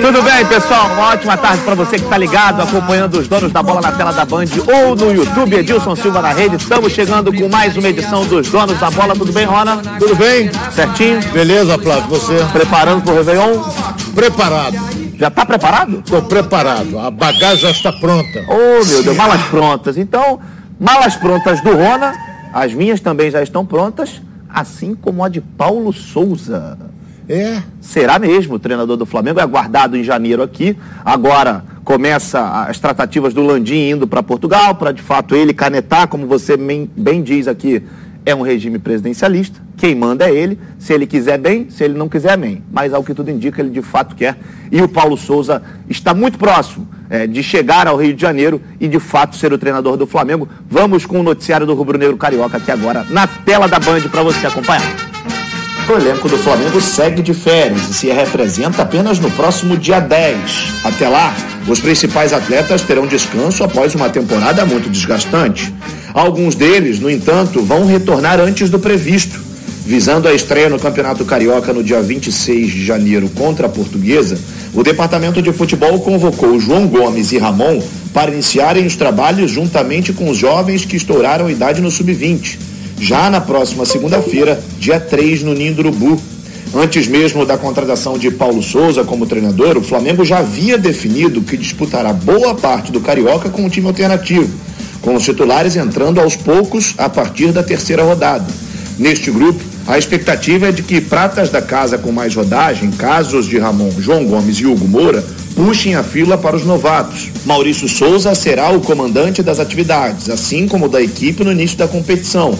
Tudo bem, pessoal? Uma ótima tarde para você que está ligado, acompanhando os donos da bola na tela da Band ou no YouTube, Edilson Silva na rede. Estamos chegando com mais uma edição dos donos da bola. Tudo bem, Rona? Tudo bem? Certinho? Beleza, Flávio, você? Preparando para o Réveillon? Preparado. Já está preparado? Estou preparado. A bagagem já está pronta. Oh, meu Deus, malas prontas. Então, malas prontas do Rona, as minhas também já estão prontas, assim como a de Paulo Souza. É. Será mesmo o treinador do Flamengo, é aguardado em janeiro aqui. Agora começa as tratativas do Landim indo para Portugal, para de fato ele canetar, como você bem diz aqui, é um regime presidencialista. Quem manda é ele. Se ele quiser bem, se ele não quiser bem. Mas ao que tudo indica, ele de fato quer. E o Paulo Souza está muito próximo é, de chegar ao Rio de Janeiro e de fato ser o treinador do Flamengo. Vamos com o noticiário do Rubro Negro Carioca aqui agora na tela da Band para você acompanhar. O elenco do Flamengo segue de férias e se representa apenas no próximo dia 10. Até lá, os principais atletas terão descanso após uma temporada muito desgastante. Alguns deles, no entanto, vão retornar antes do previsto. Visando a estreia no Campeonato Carioca no dia 26 de janeiro contra a Portuguesa, o Departamento de Futebol convocou João Gomes e Ramon para iniciarem os trabalhos juntamente com os jovens que estouraram idade no sub-20 já na próxima segunda-feira, dia 3, no Ninho do Urubu. Antes mesmo da contratação de Paulo Souza como treinador, o Flamengo já havia definido que disputará boa parte do Carioca com um time alternativo, com os titulares entrando aos poucos a partir da terceira rodada. Neste grupo, a expectativa é de que pratas da casa com mais rodagem, casos de Ramon, João Gomes e Hugo Moura, puxem a fila para os novatos. Maurício Souza será o comandante das atividades, assim como da equipe no início da competição.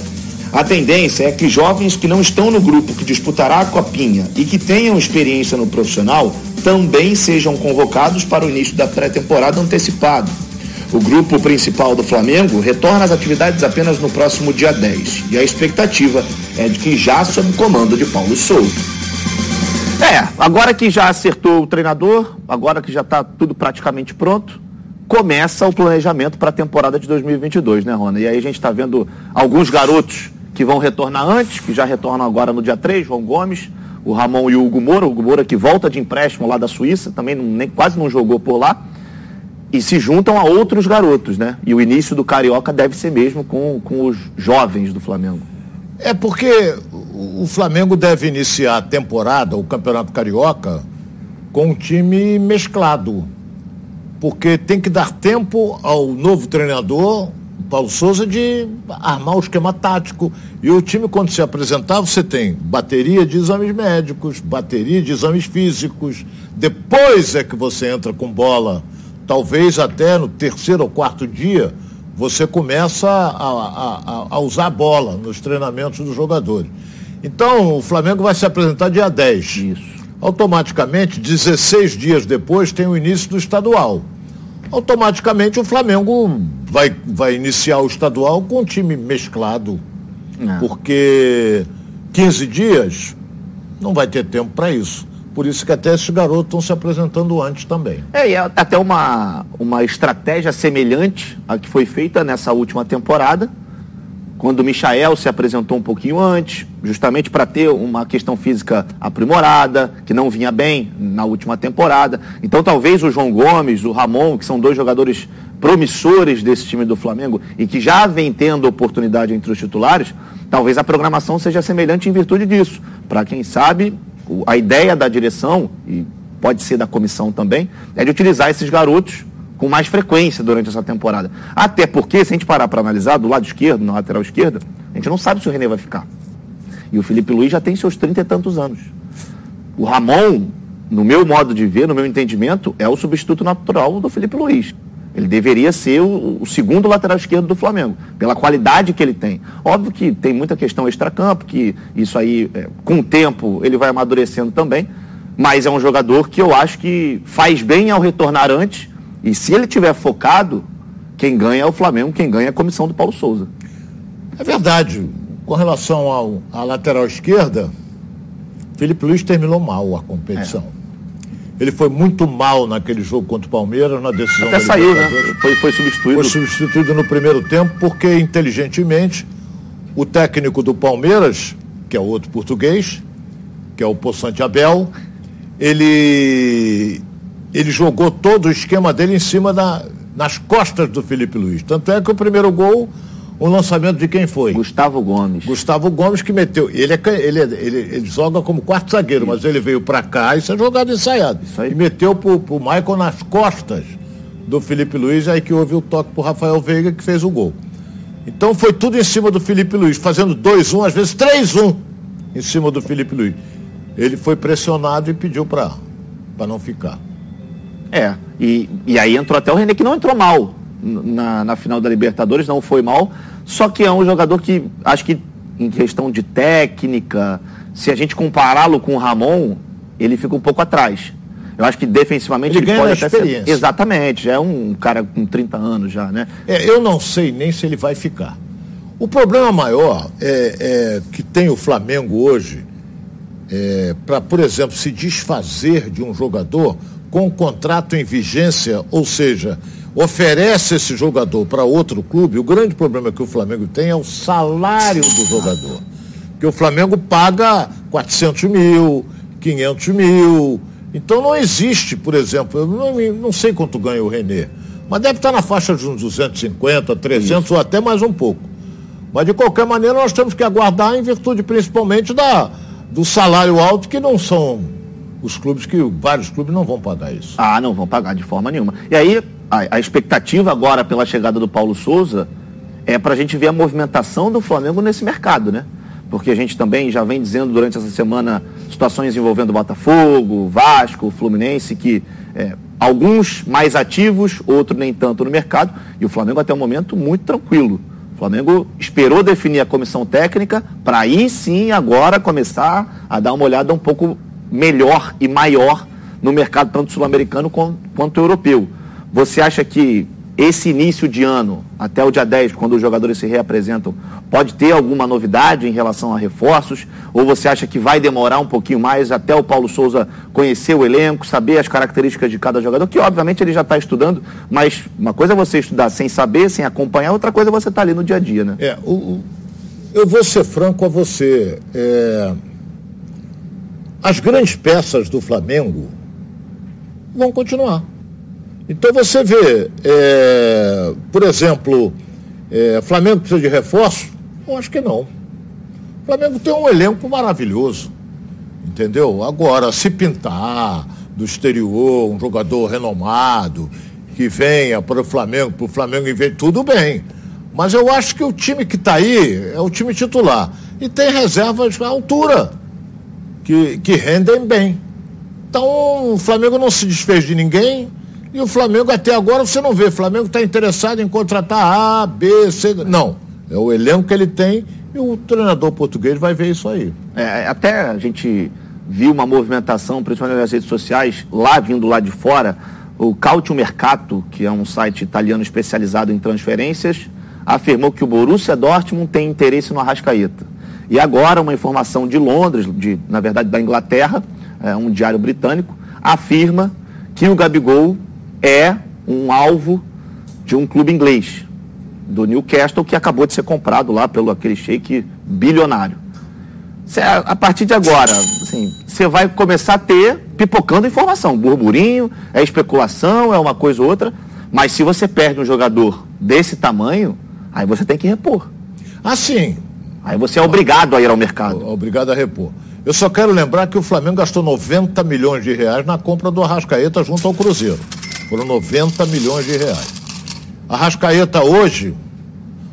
A tendência é que jovens que não estão no grupo que disputará a Copinha e que tenham experiência no profissional também sejam convocados para o início da pré-temporada antecipado. O grupo principal do Flamengo retorna às atividades apenas no próximo dia 10 e a expectativa é de que já sob comando de Paulo Souza. É, agora que já acertou o treinador, agora que já está tudo praticamente pronto, começa o planejamento para a temporada de 2022, né, Rona? E aí a gente está vendo alguns garotos que vão retornar antes, que já retornam agora no dia 3, João Gomes, o Ramon e o Hugo Moura, o Hugo Moura que volta de empréstimo lá da Suíça, também não, nem, quase não jogou por lá, e se juntam a outros garotos, né? E o início do Carioca deve ser mesmo com, com os jovens do Flamengo. É porque o Flamengo deve iniciar a temporada, o Campeonato Carioca, com um time mesclado. Porque tem que dar tempo ao novo treinador Paulo Souza de armar o esquema tático. E o time, quando se apresentar, você tem bateria de exames médicos, bateria de exames físicos. Depois é que você entra com bola. Talvez até no terceiro ou quarto dia você começa a, a, a usar a bola nos treinamentos dos jogadores. Então, o Flamengo vai se apresentar dia 10. Isso. Automaticamente, 16 dias depois, tem o início do estadual automaticamente o Flamengo vai, vai iniciar o estadual com um time mesclado. É. Porque 15 dias não vai ter tempo para isso. Por isso que até esses garotos estão se apresentando antes também. É, e é até uma, uma estratégia semelhante à que foi feita nessa última temporada quando o Michael se apresentou um pouquinho antes, justamente para ter uma questão física aprimorada, que não vinha bem na última temporada. Então talvez o João Gomes, o Ramon, que são dois jogadores promissores desse time do Flamengo e que já vem tendo oportunidade entre os titulares, talvez a programação seja semelhante em virtude disso. Para quem sabe, a ideia da direção, e pode ser da comissão também, é de utilizar esses garotos com mais frequência durante essa temporada. Até porque, se a gente parar para analisar, do lado esquerdo, na lateral esquerda, a gente não sabe se o René vai ficar. E o Felipe Luiz já tem seus trinta e tantos anos. O Ramon, no meu modo de ver, no meu entendimento, é o substituto natural do Felipe Luiz. Ele deveria ser o, o, segundo lateral esquerdo do Flamengo, pela qualidade que ele tem. Óbvio que tem muita questão extracampo, que isso aí, é, com o tempo, ele vai amadurecendo também. Mas é um jogador que eu acho que faz bem ao retornar antes e se ele tiver focado, quem ganha é o Flamengo, quem ganha é a comissão do Paulo Souza. É verdade. Com relação ao, à lateral esquerda, Felipe Luiz terminou mal a competição. É. Ele foi muito mal naquele jogo contra o Palmeiras, na decisão Até saiu, né? Foi, foi substituído. Foi substituído no primeiro tempo, porque inteligentemente o técnico do Palmeiras, que é outro português, que é o Poçante Abel, ele, ele jogou todo o esquema dele em cima da, nas costas do Felipe Luiz. Tanto é que o primeiro gol, o lançamento de quem foi? Gustavo Gomes. Gustavo Gomes que meteu. Ele, é, ele, ele, ele joga como quarto zagueiro, isso. mas ele veio para cá, isso é jogado ensaiado. Isso aí. E meteu pro, pro Michael nas costas do Felipe Luiz, aí que houve o toque pro Rafael Veiga que fez o gol. Então foi tudo em cima do Felipe Luiz, fazendo 2-1, às vezes 3-1 em cima do Felipe Luiz. Ele foi pressionado e pediu para não ficar. É, e, e aí entrou até o René, que não entrou mal na, na final da Libertadores, não foi mal, só que é um jogador que acho que em questão de técnica, se a gente compará-lo com o Ramon, ele fica um pouco atrás. Eu acho que defensivamente ele, ele pode até ser. Exatamente, já é um cara com 30 anos já, né? É, eu não sei nem se ele vai ficar. O problema maior é, é que tem o Flamengo hoje é, para, por exemplo, se desfazer de um jogador com um contrato em vigência, ou seja, oferece esse jogador para outro clube, o grande problema que o Flamengo tem é o salário do jogador. Que o Flamengo paga 400 mil, 500 mil. Então não existe, por exemplo, eu não, não sei quanto ganha o Renê, mas deve estar na faixa de uns 250, 300 Isso. ou até mais um pouco. Mas de qualquer maneira nós temos que aguardar em virtude principalmente da, do salário alto que não são os clubes que vários clubes não vão pagar isso. Ah, não vão pagar de forma nenhuma. E aí a, a expectativa agora pela chegada do Paulo Souza é para a gente ver a movimentação do Flamengo nesse mercado, né? Porque a gente também já vem dizendo durante essa semana situações envolvendo Botafogo, Vasco, Fluminense, que é, alguns mais ativos, outros nem tanto no mercado, e o Flamengo até o momento muito tranquilo. O Flamengo esperou definir a comissão técnica para aí sim agora começar a dar uma olhada um pouco melhor e maior no mercado tanto sul-americano quanto europeu. Você acha que esse início de ano, até o dia 10, quando os jogadores se reapresentam, pode ter alguma novidade em relação a reforços? Ou você acha que vai demorar um pouquinho mais até o Paulo Souza conhecer o elenco, saber as características de cada jogador? Que obviamente ele já está estudando, mas uma coisa é você estudar sem saber, sem acompanhar, outra coisa é você estar tá ali no dia a dia, né? É, o, o, eu vou ser franco a você. É, as grandes peças do Flamengo vão continuar. Então você vê, é, por exemplo, é, Flamengo precisa de reforço? Eu acho que não. O Flamengo tem um elenco maravilhoso, entendeu? Agora, se pintar do exterior um jogador renomado que venha para o Flamengo, para o Flamengo em tudo bem. Mas eu acho que o time que está aí é o time titular. E tem reservas à altura, que, que rendem bem. Então o Flamengo não se desfez de ninguém, e o Flamengo até agora você não vê. O Flamengo está interessado em contratar A, B, C. Não. É o elenco que ele tem e o treinador português vai ver isso aí. É, até a gente viu uma movimentação, principalmente nas redes sociais, lá vindo lá de fora, o Cautio Mercato, que é um site italiano especializado em transferências, afirmou que o Borussia Dortmund tem interesse no Arrascaeta. E agora uma informação de Londres, de, na verdade da Inglaterra, é, um diário britânico, afirma que o Gabigol é um alvo de um clube inglês, do Newcastle, que acabou de ser comprado lá pelo aquele shake bilionário. Cê, a partir de agora, assim, você vai começar a ter pipocando informação, burburinho, é especulação, é uma coisa ou outra, mas se você perde um jogador desse tamanho, aí você tem que repor. Assim. Aí você é obrigado a ir ao mercado. Obrigado a repor. Eu só quero lembrar que o Flamengo gastou 90 milhões de reais na compra do Arrascaeta junto ao Cruzeiro. Foram 90 milhões de reais. A Rascaeta hoje,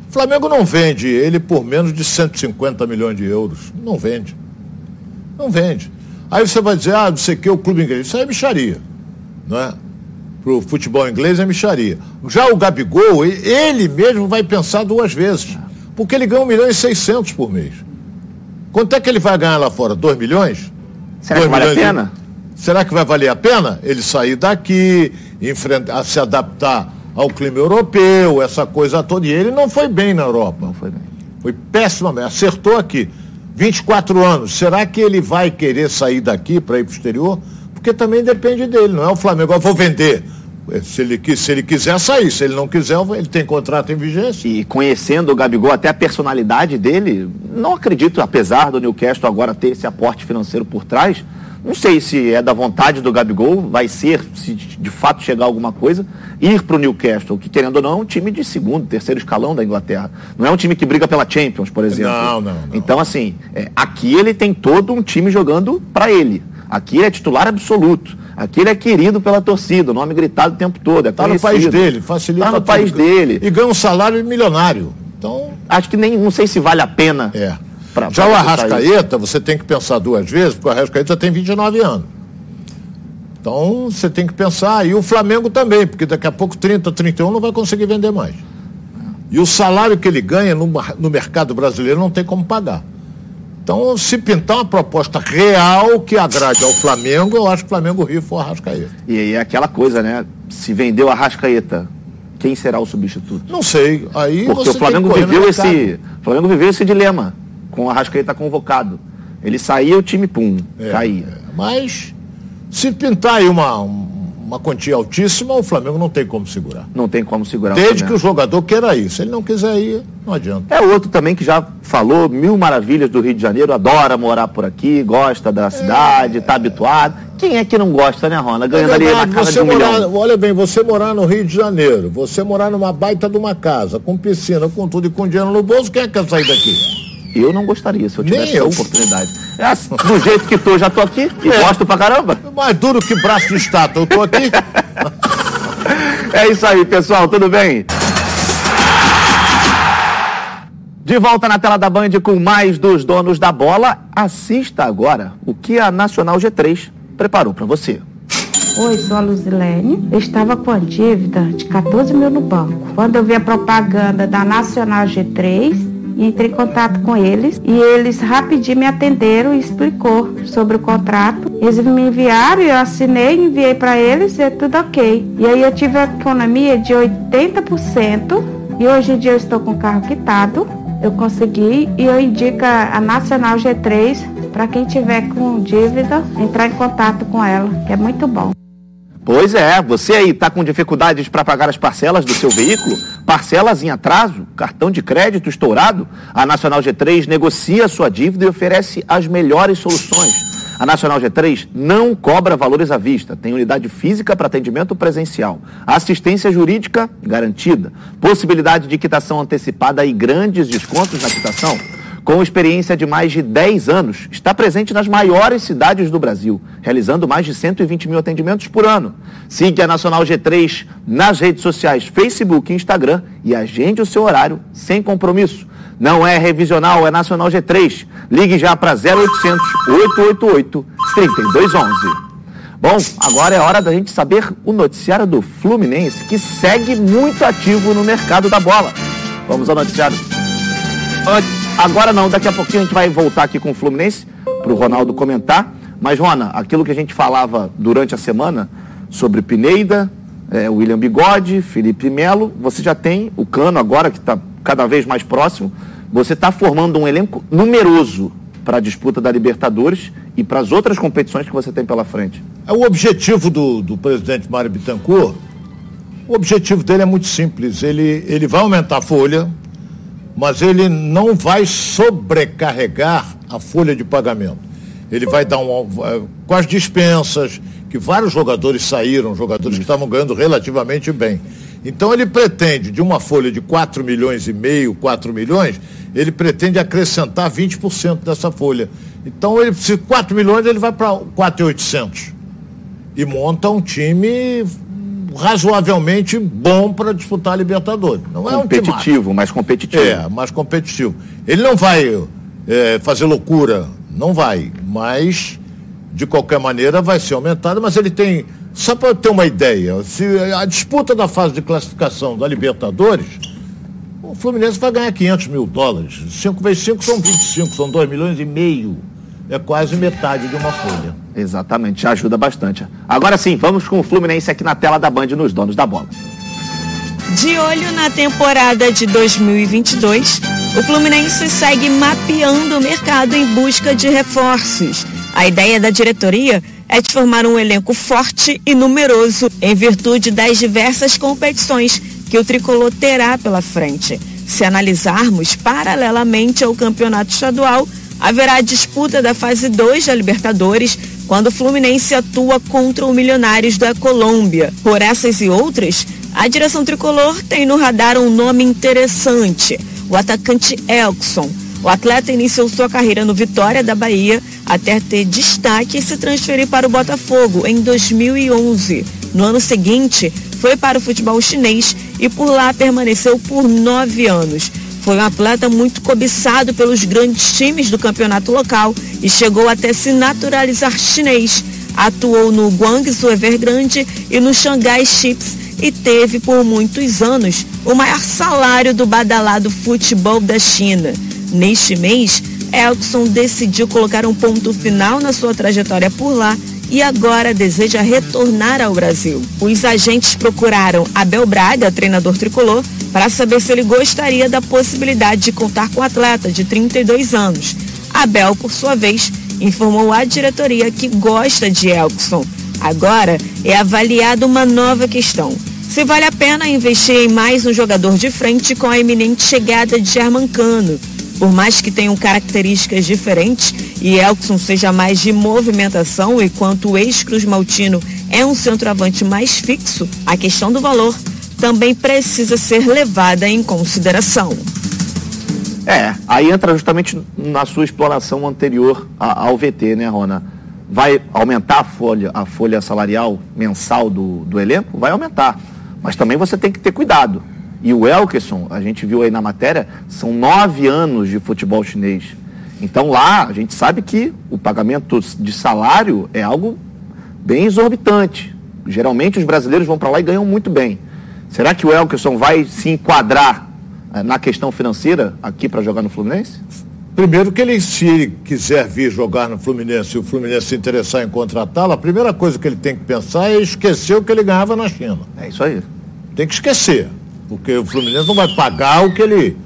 o Flamengo não vende ele por menos de 150 milhões de euros. Não vende. Não vende. Aí você vai dizer, ah, não sei o que, o clube inglês. Isso aí é micharia. Não é? Para o futebol inglês é micharia. Já o Gabigol, ele mesmo vai pensar duas vezes. Porque ele ganha 1 milhão e 600 por mês. Quanto é que ele vai ganhar lá fora? 2 milhões? Será que vale a pena? De... Será que vai valer a pena ele sair daqui, enfrentar, se adaptar ao clima europeu, essa coisa toda. E ele não foi bem na Europa. Não foi bem. Foi pessimamente. Acertou aqui. 24 anos. Será que ele vai querer sair daqui para ir para o exterior? Porque também depende dele, não é o Flamengo. Eu vou vender. Se ele, se ele quiser sair, se ele não quiser, ele tem contrato em vigência. E conhecendo o Gabigol, até a personalidade dele, não acredito, apesar do Newcastle agora ter esse aporte financeiro por trás, Não sei se é da vontade do Gabigol, vai ser, se de fato chegar alguma coisa, ir para o Newcastle, que querendo ou não é um time de segundo, terceiro escalão da Inglaterra. Não é um time que briga pela Champions, por exemplo. Não, não. não. Então, assim, é, aqui ele tem todo um time jogando para ele. Aqui ele é titular absoluto. Aqui ele é querido pela torcida, o nome gritado o tempo todo. É no país dele, facilita. Está no país dele. E ganha um salário milionário. Então. Acho que nem, não sei se vale a pena. É. Pra, Já o Arrascaeta, você tem que pensar duas vezes, porque o Arrascaeta tem 29 anos. Então você tem que pensar, e o Flamengo também, porque daqui a pouco 30, 31 não vai conseguir vender mais. E o salário que ele ganha no, no mercado brasileiro não tem como pagar. Então, se pintar uma proposta real que agrade ao Flamengo, eu acho que o Flamengo rifa o Arrascaeta. E aí é aquela coisa, né? Se vendeu o Arrascaeta, quem será o substituto? Não sei. Aí Porque o Flamengo viveu esse. O Flamengo viveu esse dilema com o Arrascaeta convocado. Ele saía, o time, pum, é, caía. É. Mas se pintar aí uma, uma quantia altíssima, o Flamengo não tem como segurar. Não tem como segurar. Desde que o jogador queira ir. Se ele não quiser ir, não adianta. É outro também que já falou mil maravilhas do Rio de Janeiro, adora morar por aqui, gosta da cidade, está é... habituado. Quem é que não gosta, né, Rona? Ganhando é ali na casa de um morar, milhão. Olha bem, você morar no Rio de Janeiro, você morar numa baita de uma casa, com piscina, com tudo e com dinheiro no bolso, quem é que quer sair daqui? Eu não gostaria se eu tivesse Nem essa eu. oportunidade. É assim, do jeito que tô, já tô aqui e é. gosto pra caramba. Mais duro que braço de estátua, eu tô aqui. é isso aí, pessoal, tudo bem? De volta na tela da Band com mais dos donos da bola. Assista agora o que a Nacional G3 preparou para você. Oi, sou a Luzilene. Eu estava com a dívida de 14 mil no banco. Quando eu vi a propaganda da Nacional G3, entrei em contato com eles e eles rapidinho me atenderam e explicou sobre o contrato. Eles me enviaram, eu assinei, enviei para eles e é tudo ok. E aí eu tive a economia de 80% e hoje em dia eu estou com o carro quitado. Eu consegui e eu indico a Nacional G3 para quem tiver com dívida entrar em contato com ela, que é muito bom. Pois é, você aí está com dificuldades para pagar as parcelas do seu veículo, parcelas em atraso, cartão de crédito estourado? A Nacional G3 negocia sua dívida e oferece as melhores soluções. A Nacional G3 não cobra valores à vista, tem unidade física para atendimento presencial, assistência jurídica garantida, possibilidade de quitação antecipada e grandes descontos na quitação com experiência de mais de 10 anos, está presente nas maiores cidades do Brasil, realizando mais de 120 mil atendimentos por ano. Siga a Nacional G3 nas redes sociais Facebook e Instagram e agende o seu horário sem compromisso. Não é revisional, é Nacional G3. Ligue já para 0800 888 3211. Bom, agora é hora da gente saber o noticiário do Fluminense, que segue muito ativo no mercado da bola. Vamos ao noticiário. Antes Agora não, daqui a pouquinho a gente vai voltar aqui com o Fluminense para o Ronaldo comentar. Mas, Rona, aquilo que a gente falava durante a semana sobre Pineida, é, William Bigode, Felipe Melo, você já tem o Cano agora, que está cada vez mais próximo. Você está formando um elenco numeroso para a disputa da Libertadores e para as outras competições que você tem pela frente. É o objetivo do, do presidente Mário Bittencourt. O objetivo dele é muito simples. Ele, ele vai aumentar a folha, mas ele não vai sobrecarregar a folha de pagamento. Ele vai dar um. Com as dispensas, que vários jogadores saíram, jogadores que estavam ganhando relativamente bem. Então ele pretende, de uma folha de 4 milhões e meio, 4 milhões, ele pretende acrescentar 20% dessa folha. Então, ele, se 4 milhões, ele vai para 4,800. E monta um time razoavelmente bom para disputar a Libertadores. Não é competitivo, um mais competitivo. É, mais competitivo. Ele não vai é, fazer loucura, não vai, mas de qualquer maneira vai ser aumentado, mas ele tem, só para ter uma ideia, se a disputa da fase de classificação da Libertadores, o Fluminense vai ganhar 500 mil dólares. 5 vezes 5 são 25, são 2 milhões e meio. É quase metade de uma folha. Exatamente, ajuda bastante. Agora sim, vamos com o Fluminense aqui na tela da Band nos donos da bola. De olho na temporada de 2022, o Fluminense segue mapeando o mercado em busca de reforços. A ideia da diretoria é de formar um elenco forte e numeroso em virtude das diversas competições que o tricolor terá pela frente. Se analisarmos paralelamente ao campeonato estadual, haverá disputa da fase 2 da Libertadores quando o Fluminense atua contra o Milionários da Colômbia. Por essas e outras, a direção tricolor tem no radar um nome interessante, o atacante Elkson. O atleta iniciou sua carreira no Vitória da Bahia até ter destaque e se transferir para o Botafogo em 2011. No ano seguinte, foi para o futebol chinês e por lá permaneceu por nove anos. Foi um atleta muito cobiçado pelos grandes times do campeonato local e chegou até se naturalizar chinês. Atuou no Guangzhou Evergrande e no Shanghai Chips e teve por muitos anos o maior salário do badalado futebol da China. Neste mês, Elkson decidiu colocar um ponto final na sua trajetória por lá e agora deseja retornar ao Brasil. Os agentes procuraram Abel Braga, treinador tricolor, para saber se ele gostaria da possibilidade de contar com o atleta de 32 anos. Abel, por sua vez, informou à diretoria que gosta de Elkson. Agora é avaliada uma nova questão. Se vale a pena investir em mais um jogador de frente com a iminente chegada de Germancano. Por mais que tenham características diferentes e Elkson seja mais de movimentação, enquanto o ex-Cruz Maltino é um centroavante mais fixo, a questão do valor também precisa ser levada em consideração. É, aí entra justamente na sua exploração anterior ao VT, né, Rona? Vai aumentar a folha, a folha salarial mensal do, do elenco? Vai aumentar. Mas também você tem que ter cuidado. E o Elkerson, a gente viu aí na matéria, são nove anos de futebol chinês. Então lá a gente sabe que o pagamento de salário é algo bem exorbitante. Geralmente os brasileiros vão para lá e ganham muito bem. Será que o Elkerson vai se enquadrar eh, na questão financeira aqui para jogar no Fluminense? Primeiro que ele, se ele quiser vir jogar no Fluminense e o Fluminense se interessar em contratá-lo, a primeira coisa que ele tem que pensar é esquecer o que ele ganhava na China. É isso aí. Tem que esquecer, porque o Fluminense não vai pagar o que ele,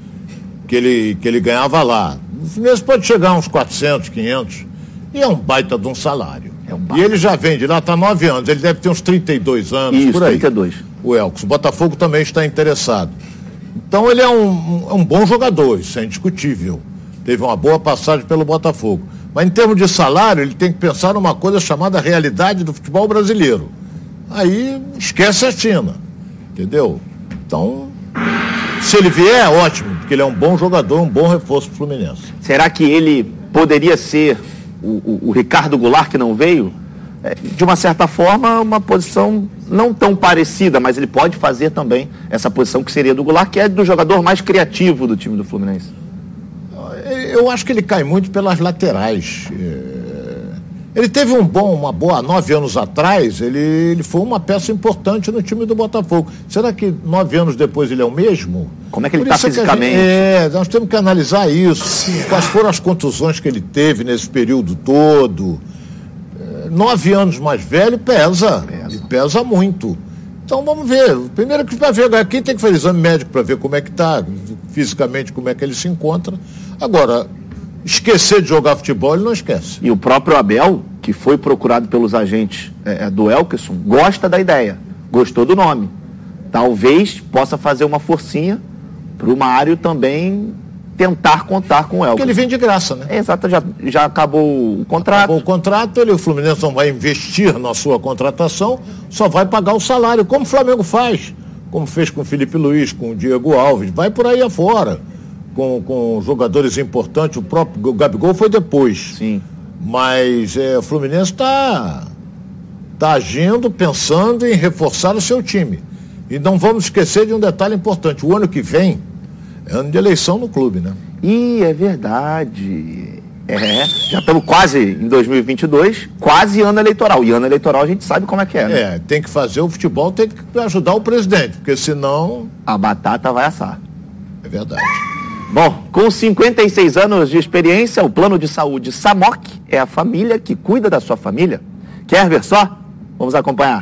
que ele, que ele ganhava lá. O Fluminense pode chegar a uns 400, 500, e é um baita de um salário. É um e ele já vem de lá, está nove anos, ele deve ter uns 32 anos, Isso, por aí. 32 o Elks. O Botafogo também está interessado. Então ele é um, um, bom jogador, isso é indiscutível. Teve uma boa passagem pelo Botafogo. Mas em termos de salário, ele tem que pensar numa coisa chamada realidade do futebol brasileiro. Aí esquece a China. Entendeu? Então, se ele vier, ótimo, porque ele é um bom jogador, um bom reforço para o Fluminense. Será que ele poderia ser o, o, o Ricardo Goulart que não veio? É, de uma certa forma, uma posição não tão parecida, mas ele pode fazer também essa posição que seria do Goulart, que é do jogador mais criativo do time do Fluminense. Eu acho que ele cai muito pelas laterais. É, ele teve um bom, uma boa, nove anos atrás, ele, ele foi uma peça importante no time do Botafogo. Será que nove anos depois ele é o mesmo? Como é que ele está fisicamente? Gente, é, nós temos que analisar isso. Quais foram as contusões que ele teve nesse período todo? Nove anos mais velho pesa. Pesa, e pesa muito. Então vamos ver. Primeiro que para ver, aqui tem que fazer exame médico para ver como é que está, fisicamente como é que ele se encontra. Agora, esquecer de jogar futebol, ele não esquece. E o próprio Abel, que foi procurado pelos agentes é, é do Elkerson, gosta da ideia, gostou do nome. Talvez possa fazer uma forcinha para o Mário também tentar contar com o Elton. Porque ele vem de graça, né? É, exato, já, já acabou o contrato. Acabou o contrato, ele, o Fluminense não vai investir na sua contratação, só vai pagar o salário, como o Flamengo faz, como fez com o Felipe Luiz, com o Diego Alves, vai por aí afora, com, com jogadores importantes, o próprio Gabigol foi depois. Sim. Mas é, o Fluminense está tá agindo, pensando em reforçar o seu time. E não vamos esquecer de um detalhe importante, o ano que vem ano de eleição no clube, né? Ih, é verdade. É, já estamos quase em 2022, quase ano eleitoral. E ano eleitoral a gente sabe como é que é, né? É, tem que fazer o futebol, tem que ajudar o presidente, porque senão. A batata vai assar. É verdade. Bom, com 56 anos de experiência, o plano de saúde SAMOC é a família que cuida da sua família. Quer ver só? Vamos acompanhar.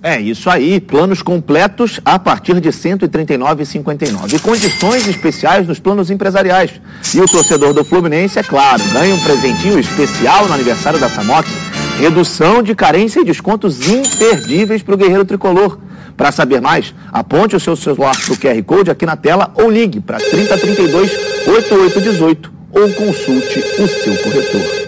É isso aí, planos completos a partir de R$ 139,59. E condições especiais nos planos empresariais. E o torcedor do Fluminense, é claro, ganha um presentinho especial no aniversário da Samoc. Redução de carência e descontos imperdíveis para o Guerreiro Tricolor. Para saber mais, aponte o seu celular para o QR Code aqui na tela ou ligue para 3032 8818 ou consulte o seu corretor.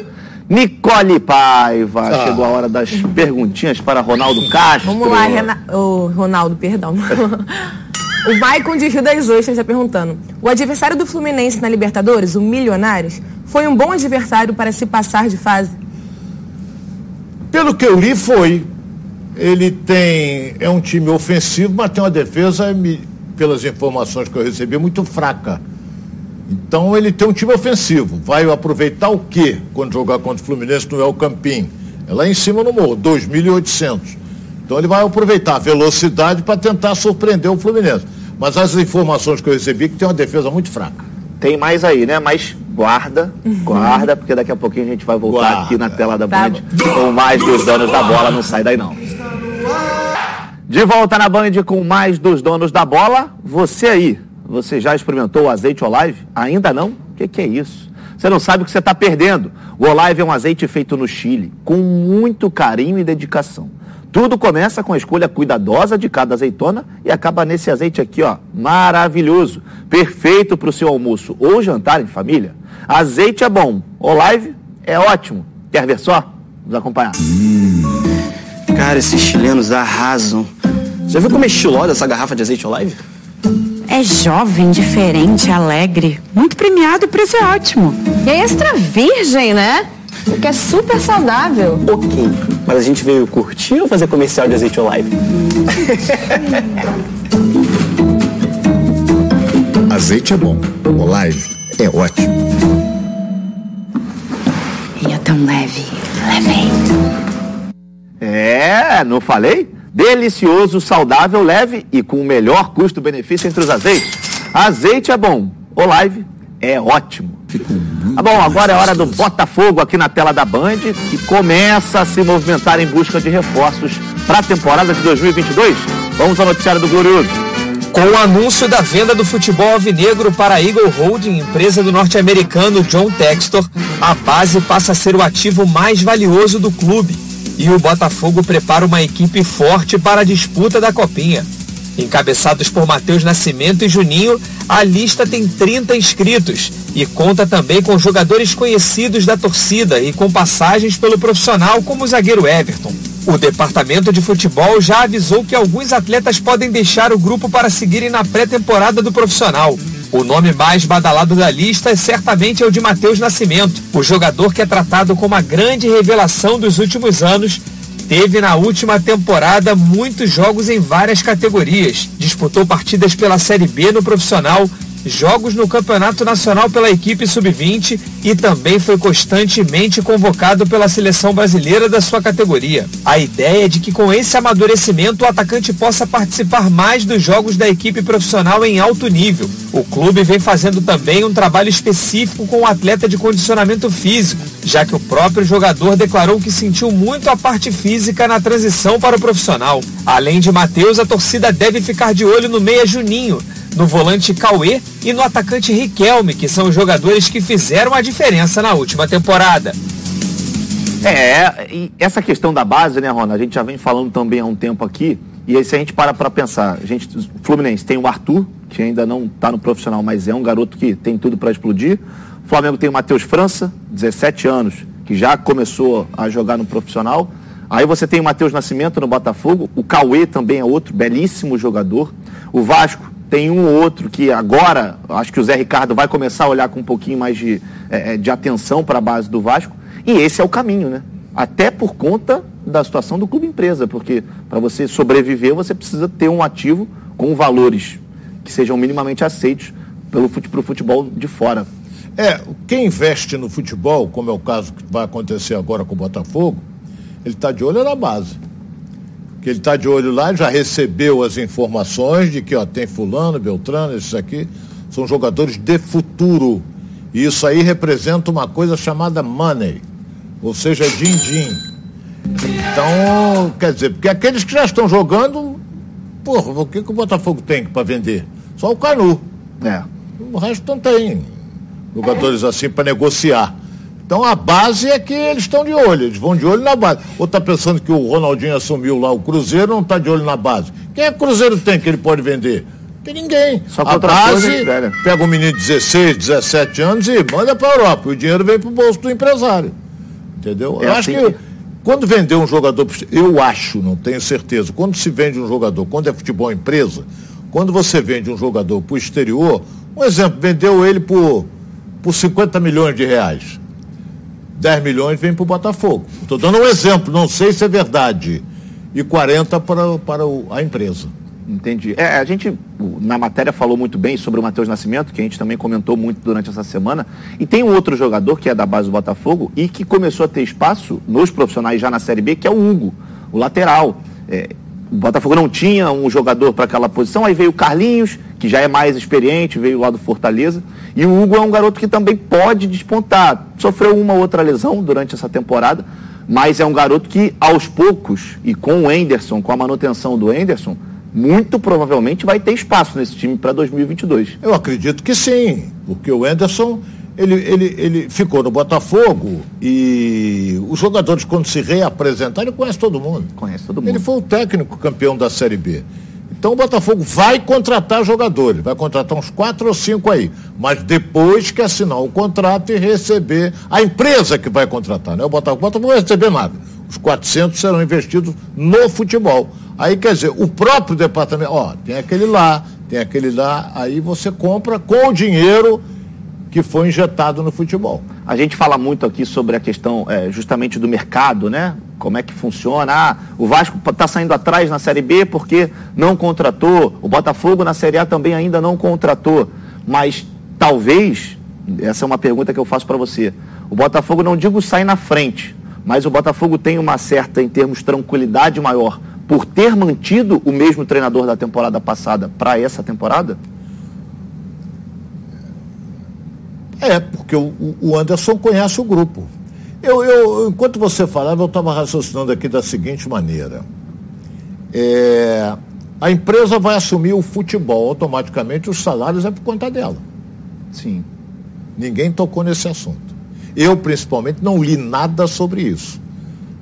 Nicole Paiva, ah. chegou a hora das perguntinhas para Ronaldo Castro. Vamos lá, Rena... oh, Ronaldo, perdão. o Maicon de Rio das Ostras está perguntando: o adversário do Fluminense na Libertadores, o Milionários, foi um bom adversário para se passar de fase? Pelo que eu li, foi. Ele tem. É um time ofensivo, mas tem uma defesa, pelas informações que eu recebi, muito fraca. Então ele tem um time ofensivo. Vai aproveitar o quê quando jogar contra o Fluminense no El Campim? É lá em cima no morro, 2.800. Então ele vai aproveitar a velocidade para tentar surpreender o Fluminense. Mas as informações que eu recebi que tem uma defesa muito fraca. Tem mais aí, né? Mas guarda, guarda, porque daqui a pouquinho a gente vai voltar guarda. aqui na tela da tá Band com mais dos donos da bola. Não sai daí não. De volta na Band com mais dos donos da bola. Você aí, você já experimentou o azeite Olive? Ainda não? O que, que é isso? Você não sabe o que você está perdendo. O Olive é um azeite feito no Chile, com muito carinho e dedicação. Tudo começa com a escolha cuidadosa de cada azeitona e acaba nesse azeite aqui, ó, maravilhoso, perfeito para o seu almoço ou jantar em família. Azeite é bom, Olive é ótimo. Quer ver só? Vamos acompanhar. Hum, cara, esses chilenos arrasam. Já viu como é estilosa essa garrafa de azeite Olive? É jovem, diferente, alegre. Muito premiado, o preço é ótimo. E é extra virgem, né? O que é super saudável. Ok, mas a gente veio curtir ou fazer comercial de azeite Olive? azeite é bom, Olive é ótimo. E é tão leve, leve. É, não falei? Delicioso, saudável, leve e com o melhor custo-benefício entre os azeites. Azeite é bom, Olive é ótimo. Tá bom, agora é hora do Botafogo aqui na tela da Band, que começa a se movimentar em busca de reforços para a temporada de 2022. Vamos ao noticiário do Glorioso. Com o anúncio da venda do futebol alvinegro para a Eagle Holding, empresa do norte-americano John Textor, a base passa a ser o ativo mais valioso do clube e o Botafogo prepara uma equipe forte para a disputa da Copinha. Encabeçados por Matheus Nascimento e Juninho, a lista tem 30 inscritos e conta também com jogadores conhecidos da torcida e com passagens pelo profissional como o zagueiro Everton. O departamento de futebol já avisou que alguns atletas podem deixar o grupo para seguirem na pré-temporada do profissional. O nome mais badalado da lista certamente é o de Matheus Nascimento, o jogador que é tratado como a grande revelação dos últimos anos. Teve na última temporada muitos jogos em várias categorias. Disputou partidas pela Série B no profissional, jogos no Campeonato Nacional pela equipe sub-20 e também foi constantemente convocado pela seleção brasileira da sua categoria. A ideia é de que com esse amadurecimento o atacante possa participar mais dos jogos da equipe profissional em alto nível. O clube vem fazendo também um trabalho específico com o atleta de condicionamento físico, já que o próprio jogador declarou que sentiu muito a parte física na transição para o profissional. Além de Matheus, a torcida deve ficar de olho no meia Juninho, no volante Cauê e no atacante Riquelme, que são os jogadores que fizeram a diferença na última temporada. É, e essa questão da base, né, Rona? A gente já vem falando também há um tempo aqui. E aí, se a gente para para pensar, a gente, Fluminense tem o Arthur, que ainda não está no profissional, mas é um garoto que tem tudo para explodir. O Flamengo tem o Matheus França, 17 anos, que já começou a jogar no profissional. Aí você tem o Matheus Nascimento no Botafogo, o Cauê também é outro belíssimo jogador. O Vasco tem um ou outro que agora, acho que o Zé Ricardo vai começar a olhar com um pouquinho mais de, é, é de atenção para a base do Vasco, e esse é o caminho, né? Até por conta da situação do clube empresa, porque para você sobreviver, você precisa ter um ativo com valores que sejam minimamente aceitos pelo pro futebol de fora. É, quem investe no futebol, como é o caso que vai acontecer agora com o Botafogo, ele está de olho na base. Que ele está de olho lá, já recebeu as informações de que ó, tem fulano, Beltrano, esses aqui são jogadores de futuro. E isso aí representa uma coisa chamada money, ou seja, din-din. Então, quer dizer, porque aqueles que já estão jogando, porra, o que, que o Botafogo tem para vender? Só o Canu. É. O resto não tem jogadores assim para negociar. Então a base é que eles estão de olho, eles vão de olho na base. Ou está pensando que o Ronaldinho assumiu lá o Cruzeiro, não está de olho na base. Quem é que o Cruzeiro tem que ele pode vender? Tem ninguém. Só a base pega um menino de 16, 17 anos e manda para a Europa. E o dinheiro vem para o bolso do empresário. Entendeu? É Eu assim acho que, que quando vender um jogador, eu acho, não tenho certeza, quando se vende um jogador, quando é futebol empresa, quando você vende um jogador para o exterior, um exemplo, vendeu ele por, por 50 milhões de reais. 10 milhões vem para o Botafogo. Estou dando um exemplo, não sei se é verdade. E 40 para, para a empresa. Entendi. É, a gente, na matéria, falou muito bem sobre o Matheus Nascimento, que a gente também comentou muito durante essa semana. E tem um outro jogador que é da base do Botafogo e que começou a ter espaço nos profissionais já na Série B, que é o Hugo, o lateral. É, o Botafogo não tinha um jogador para aquela posição, aí veio o Carlinhos, que já é mais experiente, veio lá do Fortaleza. E o Hugo é um garoto que também pode despontar. Sofreu uma outra lesão durante essa temporada, mas é um garoto que, aos poucos, e com o Enderson, com a manutenção do Enderson, muito provavelmente vai ter espaço nesse time para 2022. Eu acredito que sim, porque o Enderson ele, ele, ele ficou no Botafogo e os jogadores, quando se reapresentaram, ele conhece todo mundo. Conhece todo mundo. Ele foi o técnico campeão da Série B. Então o Botafogo vai contratar jogadores, vai contratar uns quatro ou cinco aí, mas depois que assinar o contrato e receber a empresa que vai contratar, né? O Botafogo, o Botafogo não vai receber nada. Os 400 serão investidos no futebol. Aí quer dizer, o próprio departamento, ó, tem aquele lá, tem aquele lá, aí você compra com o dinheiro que foi injetado no futebol. A gente fala muito aqui sobre a questão é, justamente do mercado, né? Como é que funciona? Ah, o Vasco está saindo atrás na Série B porque não contratou. O Botafogo na Série A também ainda não contratou. Mas talvez, essa é uma pergunta que eu faço para você. O Botafogo não digo sai na frente, mas o Botafogo tem uma certa, em termos tranquilidade maior por ter mantido o mesmo treinador da temporada passada para essa temporada? É, porque o, o Anderson conhece o grupo. Eu, eu, enquanto você falava, eu estava raciocinando aqui da seguinte maneira. É, a empresa vai assumir o futebol, automaticamente os salários é por conta dela. Sim. Ninguém tocou nesse assunto. Eu, principalmente, não li nada sobre isso.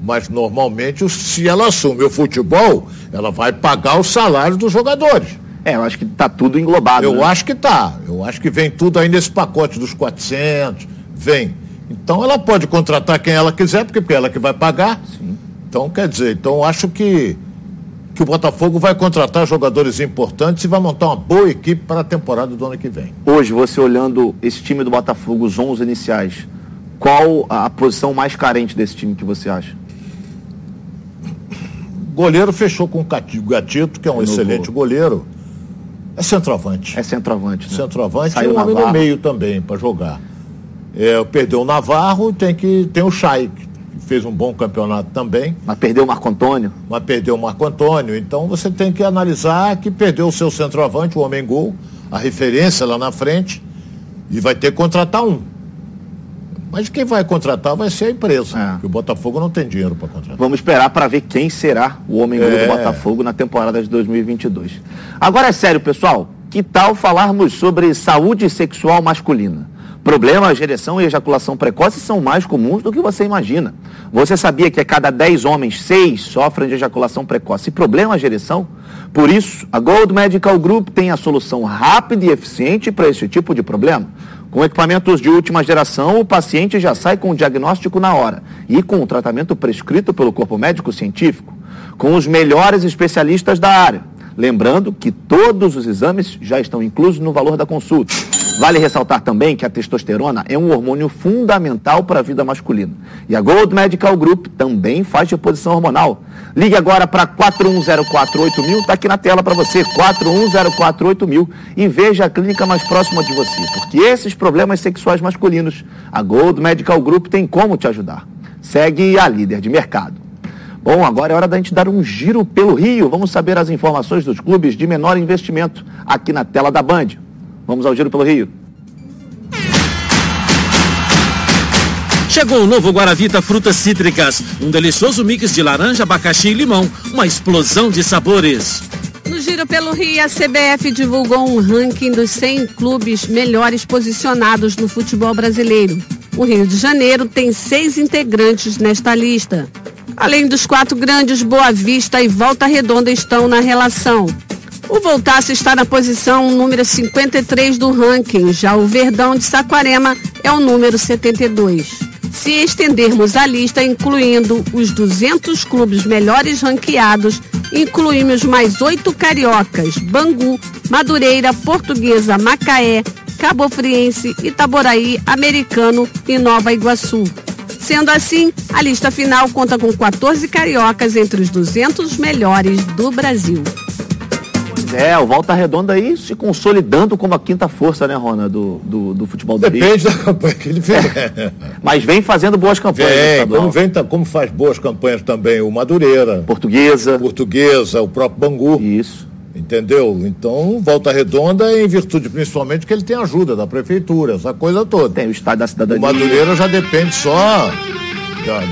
Mas normalmente, se ela assume o futebol, ela vai pagar o salário dos jogadores. É, eu acho que está tudo englobado. Eu né? acho que está. Eu acho que vem tudo aí nesse pacote dos 400, vem. Então ela pode contratar quem ela quiser, porque é ela que vai pagar. Sim. Então, quer dizer, então eu acho que, que o Botafogo vai contratar jogadores importantes e vai montar uma boa equipe para a temporada do ano que vem. Hoje, você olhando esse time do Botafogo, os 11 iniciais, qual a posição mais carente desse time que você acha? Goleiro fechou com o Gatito, que é um excelente goleiro. É centroavante. É centroavante. Né? Centroavante Saiu e um homem no meio também para jogar. É, perdeu o Navarro, tem que tem o Chay, que fez um bom campeonato também. Mas perdeu o Marco Antônio. Mas perdeu o Marco Antônio. Então você tem que analisar que perdeu o seu centroavante, o homem gol, a referência lá na frente, e vai ter que contratar um. Mas quem vai contratar vai ser a empresa. É. o Botafogo não tem dinheiro para contratar. Vamos esperar para ver quem será o homem é. do Botafogo na temporada de 2022. Agora é sério, pessoal. Que tal falarmos sobre saúde sexual masculina? Problemas de ereção e ejaculação precoce são mais comuns do que você imagina. Você sabia que a cada 10 homens, 6 sofrem de ejaculação precoce e problemas de ereção? Por isso, a Gold Medical Group tem a solução rápida e eficiente para esse tipo de problema. Com equipamentos de última geração, o paciente já sai com o diagnóstico na hora e com o tratamento prescrito pelo corpo médico científico, com os melhores especialistas da área. Lembrando que todos os exames já estão inclusos no valor da consulta. Vale ressaltar também que a testosterona é um hormônio fundamental para a vida masculina. E a Gold Medical Group também faz reposição hormonal. Ligue agora para 41048000, está aqui na tela para você, 41048000 e veja a clínica mais próxima de você, porque esses problemas sexuais masculinos, a Gold Medical Group tem como te ajudar. Segue a líder de mercado. Bom, agora é hora da gente dar um giro pelo Rio. Vamos saber as informações dos clubes de menor investimento aqui na tela da Band. Vamos ao giro pelo Rio. Chegou o novo Guaravita Frutas Cítricas, um delicioso mix de laranja, abacaxi e limão, uma explosão de sabores. No Giro pelo Rio, a CBF divulgou um ranking dos 100 clubes melhores posicionados no futebol brasileiro. O Rio de Janeiro tem seis integrantes nesta lista. Além dos quatro grandes, Boa Vista e Volta Redonda estão na relação. O Voltaço está na posição número 53 do ranking, já o Verdão de Saquarema é o número 72. Se estendermos a lista, incluindo os 200 clubes melhores ranqueados, incluímos mais oito cariocas: Bangu, Madureira, Portuguesa, Macaé, Cabo Friense, Itaboraí, Americano e Nova Iguaçu. Sendo assim, a lista final conta com 14 cariocas entre os 200 melhores do Brasil. É, o Volta Redonda aí se consolidando como a quinta força, né, Rona, do, do, do futebol do Depende Rio. da campanha que ele fez. É. Mas vem fazendo boas campanhas. Vem, como, vem, como faz boas campanhas também o Madureira. Portuguesa. Portuguesa, o próprio Bangu. Isso. Entendeu? Então, Volta Redonda, em virtude principalmente que ele tem ajuda da prefeitura, essa coisa toda. Tem o Estado da Cidadania. O Madureira já depende só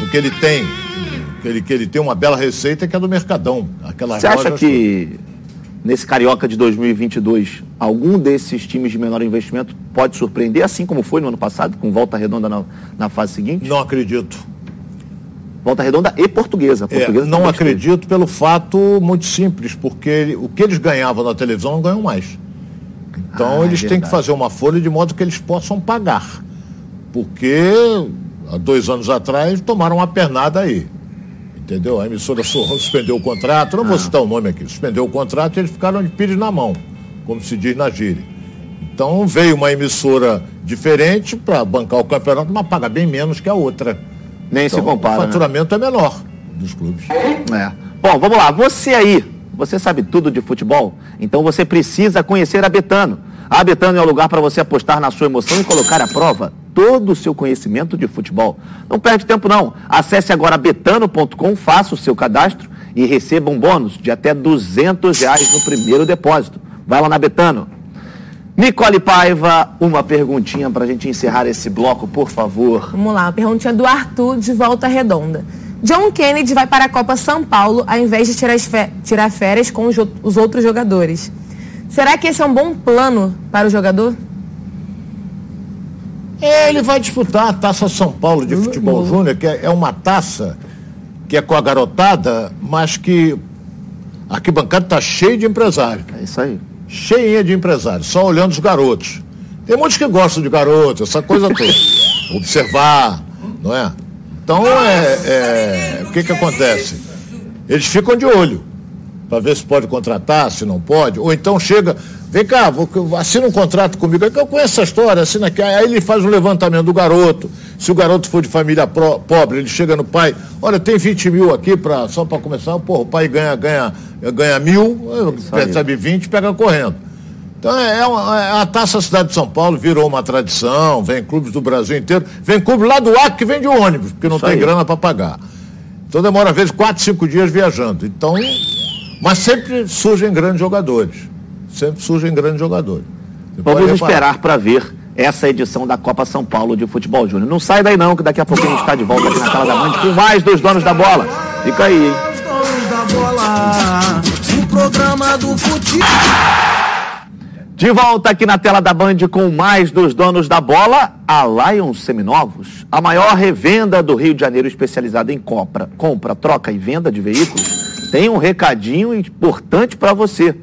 do que ele tem. Que ele, que ele tem uma bela receita que é do Mercadão. Aquela Você acha que nesse Carioca de 2022, algum desses times de menor investimento pode surpreender, assim como foi no ano passado, com volta redonda na, na fase seguinte? Não acredito. Volta Redonda e Portuguesa. portuguesa é, não acredito pelo fato muito simples, porque o que eles ganhavam na televisão não ganham mais. Então ah, eles é têm que fazer uma folha de modo que eles possam pagar. Porque há dois anos atrás tomaram uma pernada aí entendeu? A emissora suspendeu o contrato, não ah. vou citar o nome aqui, suspendeu o contrato e eles ficaram de pires na mão, como se diz na gíria. Então veio uma emissora diferente para bancar o campeonato, mas paga bem menos que a outra. Nem então, se compara. O né? faturamento né? é menor dos clubes. É. Bom, vamos lá. Você aí, você sabe tudo de futebol? Então você precisa conhecer a Betano. A Betano é o lugar para você apostar na sua emoção e colocar à prova todo o seu conhecimento de futebol. Não perde tempo não. Acesse agora betano.com, faça o seu cadastro e receba um bônus de até 200 reais no primeiro depósito. Vai lá na Betano. Nicole Paiva, uma perguntinha para a gente encerrar esse bloco, por favor. Vamos lá, a perguntinha do Arthur de Volta Redonda. John Kennedy vai para a Copa São Paulo ao invés de tirar, férias com os outros jogadores. Será que esse é um bom plano para o jogador? Ele vai disputar a Taça São Paulo de Futebol uhum. Júnior, que é, é uma taça que é com a garotada, mas que a arquibancada está cheia de empresários. É isso aí. Cheinha de empresários, só olhando os garotos. Tem muitos que gostam de garotos, essa coisa toda. Observar, não é? Então, é, é, o que que acontece? Eles ficam de olho para ver se pode contratar, se não pode. Ou então chega, vem cá, vou, assina um contrato comigo. É que eu conheço essa história, assina aqui. Aí ele faz um levantamento do garoto. Se o garoto for de família pobre, ele chega no pai, olha, tem 20 mil aqui pra, só para começar. Porra, o pai ganha, ganha, ganha mil, percebe 20, pega correndo. Então é, é, uma, é a taça Cidade de São Paulo virou uma tradição, vem clubes do Brasil inteiro, vem clube lá do Acre que vem de ônibus, porque não Isso tem aí. grana para pagar. Então demora às vezes quatro, cinco dias viajando. Então mas sempre surgem grandes jogadores. Sempre surgem grandes jogadores. Você Vamos esperar para ver essa edição da Copa São Paulo de Futebol Júnior. Não sai daí não, que daqui a pouco a gente está de volta aqui na tela da Band com mais dos donos da bola. Fica aí, hein? De volta aqui na tela da Band com mais dos donos da bola, a Lions Seminovos, a maior revenda do Rio de Janeiro especializada em compra, compra, troca e venda de veículos tem um recadinho importante para você.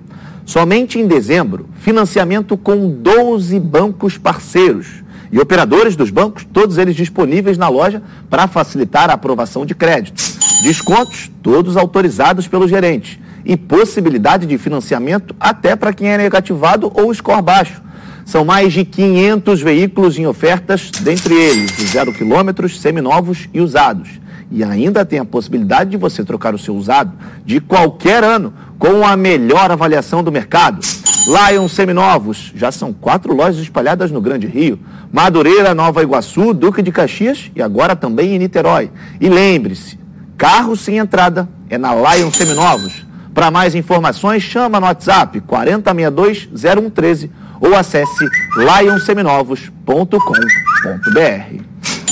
Somente em dezembro, financiamento com 12 bancos parceiros e operadores dos bancos, todos eles disponíveis na loja para facilitar a aprovação de crédito. Descontos, todos autorizados pelo gerente. e possibilidade de financiamento até para quem é negativado ou score baixo. São mais de 500 veículos em ofertas, dentre eles os zero quilômetros, seminovos e usados. E ainda tem a possibilidade de você trocar o seu usado de qualquer ano com a melhor avaliação do mercado. Lion Seminovos, já são quatro lojas espalhadas no Grande Rio. Madureira, Nova Iguaçu, Duque de Caxias e agora também em Niterói. E lembre-se, carro sem entrada é na Lion Seminovos. Para mais informações, chama no WhatsApp 4062-0113 ou acesse lionseminovos.com.br.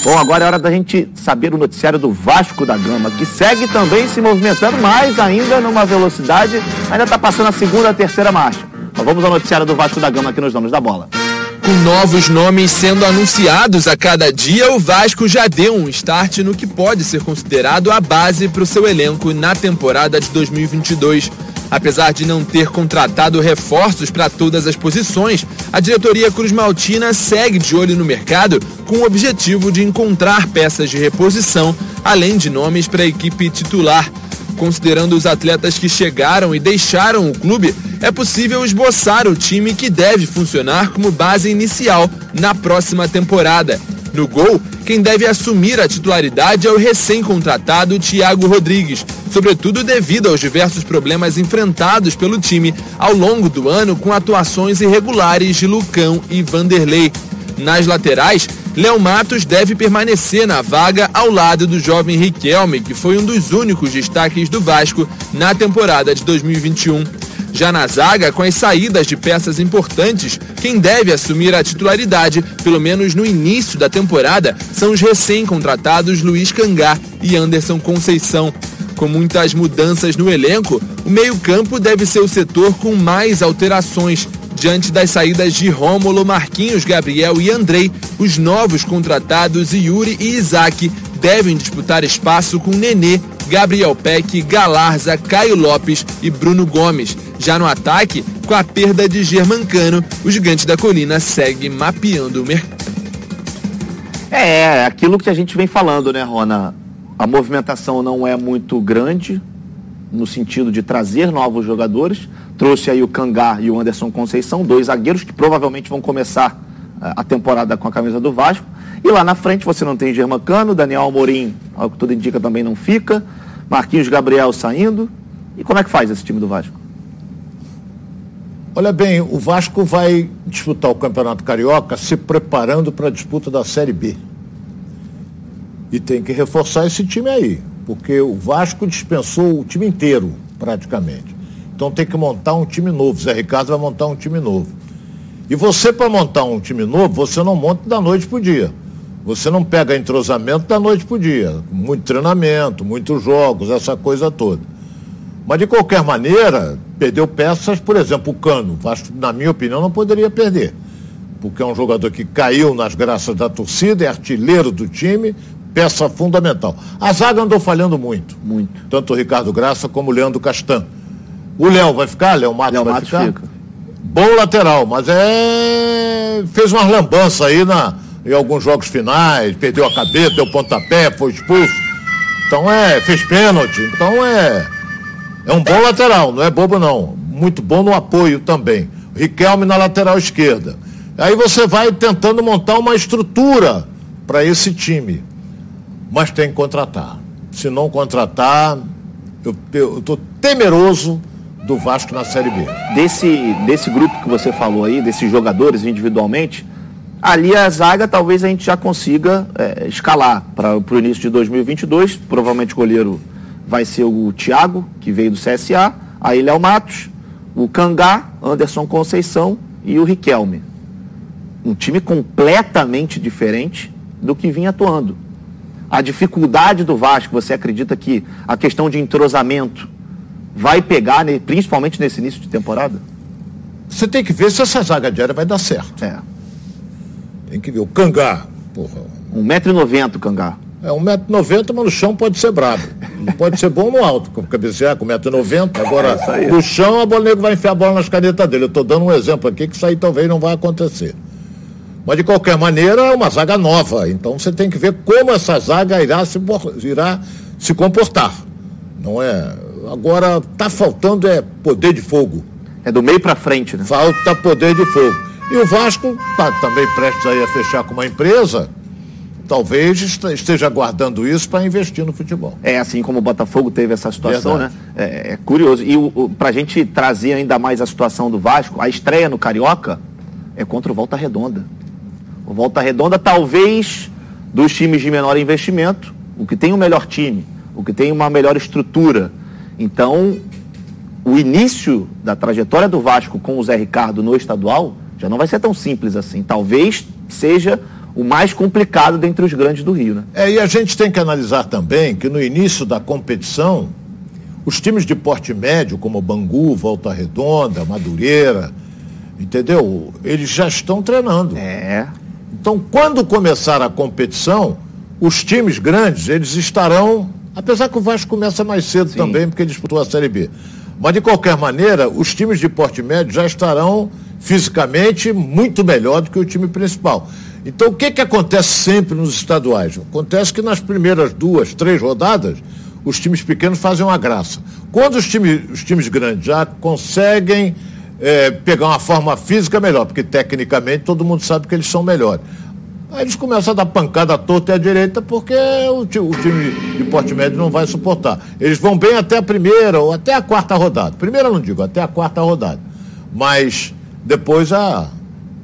Bom, agora é hora da gente saber o noticiário do Vasco da Gama, que segue também se movimentando mais ainda numa velocidade, ainda está passando a segunda, a terceira marcha. Mas vamos ao noticiário do Vasco da Gama aqui nos Donos da Bola. Com novos nomes sendo anunciados a cada dia, o Vasco já deu um start no que pode ser considerado a base para o seu elenco na temporada de 2022. Apesar de não ter contratado reforços para todas as posições, a diretoria Cruz Maltina segue de olho no mercado com o objetivo de encontrar peças de reposição, além de nomes para a equipe titular. Considerando os atletas que chegaram e deixaram o clube, é possível esboçar o time que deve funcionar como base inicial na próxima temporada. No gol, quem deve assumir a titularidade é o recém-contratado Thiago Rodrigues, sobretudo devido aos diversos problemas enfrentados pelo time ao longo do ano com atuações irregulares de Lucão e Vanderlei. Nas laterais, Léo Matos deve permanecer na vaga ao lado do jovem Riquelme, que foi um dos únicos destaques do Vasco na temporada de 2021. Já na zaga, com as saídas de peças importantes, quem deve assumir a titularidade, pelo menos no início da temporada, são os recém-contratados Luiz Cangá e Anderson Conceição. Com muitas mudanças no elenco, o meio-campo deve ser o setor com mais alterações. Diante das saídas de Rômulo, Marquinhos, Gabriel e Andrei, os novos contratados Yuri e Isaac devem disputar espaço com Nenê, Gabriel Peck, Galarza, Caio Lopes e Bruno Gomes. Já no ataque, com a perda de Germancano, o gigante da colina segue mapeando o mercado. É, aquilo que a gente vem falando, né, Rona? A movimentação não é muito grande no sentido de trazer novos jogadores. Trouxe aí o Cangá e o Anderson Conceição, dois zagueiros que provavelmente vão começar eh, a temporada com a camisa do Vasco. E lá na frente você não tem Germancano, Daniel Amorim, ao que tudo indica, também não fica. Marquinhos Gabriel saindo. E como é que faz esse time do Vasco? Olha bem, o Vasco vai disputar o Campeonato Carioca se preparando para a disputa da Série B. E tem que reforçar esse time aí, porque o Vasco dispensou o time inteiro, praticamente. Então tem que montar um time novo. Zé Ricardo vai montar um time novo. E você, para montar um time novo, você não monta da noite para o dia. Você não pega entrosamento da noite para o dia. Muito treinamento, muitos jogos, essa coisa toda. Mas de qualquer maneira, perdeu peças, por exemplo, o Cano. Vasco, na minha opinião, não poderia perder. Porque é um jogador que caiu nas graças da torcida, é artilheiro do time, peça fundamental. A zaga andou falhando muito. Muito. Tanto o Ricardo Graça como o Leandro Castan. O Léo vai ficar? Léo Matos Léo vai Matos ficar? fica. Bom lateral, mas é. fez umas lambanças aí na, em alguns jogos finais, perdeu a cabeça, deu pontapé, foi expulso. Então é, fez pênalti. Então é. É um bom lateral, não é bobo não. Muito bom no apoio também. Riquelme na lateral esquerda. Aí você vai tentando montar uma estrutura para esse time. Mas tem que contratar. Se não contratar, eu estou temeroso do Vasco na Série B. Desse, desse grupo que você falou aí, desses jogadores individualmente, ali a zaga talvez a gente já consiga é, escalar para o início de 2022. Provavelmente o goleiro vai ser o Thiago, que veio do CSA, aí Léo Matos, o Cangá, Anderson Conceição e o Riquelme. Um time completamente diferente do que vinha atuando. A dificuldade do Vasco, você acredita que a questão de entrosamento vai pegar, principalmente nesse início de temporada? Você tem que ver se essa zaga diária vai dar certo. É. Tem que ver. O Cangá, porra, 1,90m o Cangá. é 1,90m, mas no chão pode ser brabo. Não pode ser bom no alto, com cabecear com 1,90m. Agora, É no chão, a bola nego vai enfiar a bola nas canetas dele. Eu estou dando um exemplo aqui que isso aí talvez não vai acontecer. Mas, de qualquer maneira, é uma zaga nova. Então, você tem que ver como essa zaga irá se, irá se comportar. Não é... Agora, tá faltando é poder de fogo. É do meio para frente, né? Falta poder de fogo. E o Vasco está também prestes aí a fechar com uma empresa, talvez esteja guardando isso para investir no futebol. É assim como o Botafogo teve essa situação, Verdade. né? É, é, curioso. E para a gente trazer ainda mais a situação do Vasco, a estreia no Carioca é contra o Volta Redonda. O Volta Redonda, talvez, dos times de menor investimento, o que tem o melhor time, o que tem uma melhor estrutura. Então, o início da trajetória do Vasco com o Zé Ricardo no estadual já não vai ser tão simples assim. Talvez seja o mais complicado dentre os grandes do Rio, né? É, e a gente tem que analisar também que no início da competição, os times de porte médio, como Bangu, Volta Redonda, Madureira, entendeu? Eles já estão treinando. É. Então, quando começar a competição, os times grandes, eles estarão, apesar que o Vasco começa mais cedo Sim. também, porque disputou a Série B. Mas, de qualquer maneira, os times de porte médio já estarão fisicamente muito melhor do que o time principal. Então, o que, que acontece sempre nos estaduais? Acontece que nas primeiras duas, três rodadas, os times pequenos fazem uma graça. Quando os times, os times grandes já conseguem é, pegar uma forma física melhor, porque tecnicamente todo mundo sabe que eles são melhores. Aí eles começam a dar pancada à torta e à direita porque o, o, time de porte médio não vai suportar. Eles vão bem até a primeira ou até a quarta rodada. Primeira não digo, até a quarta rodada. Mas depois a,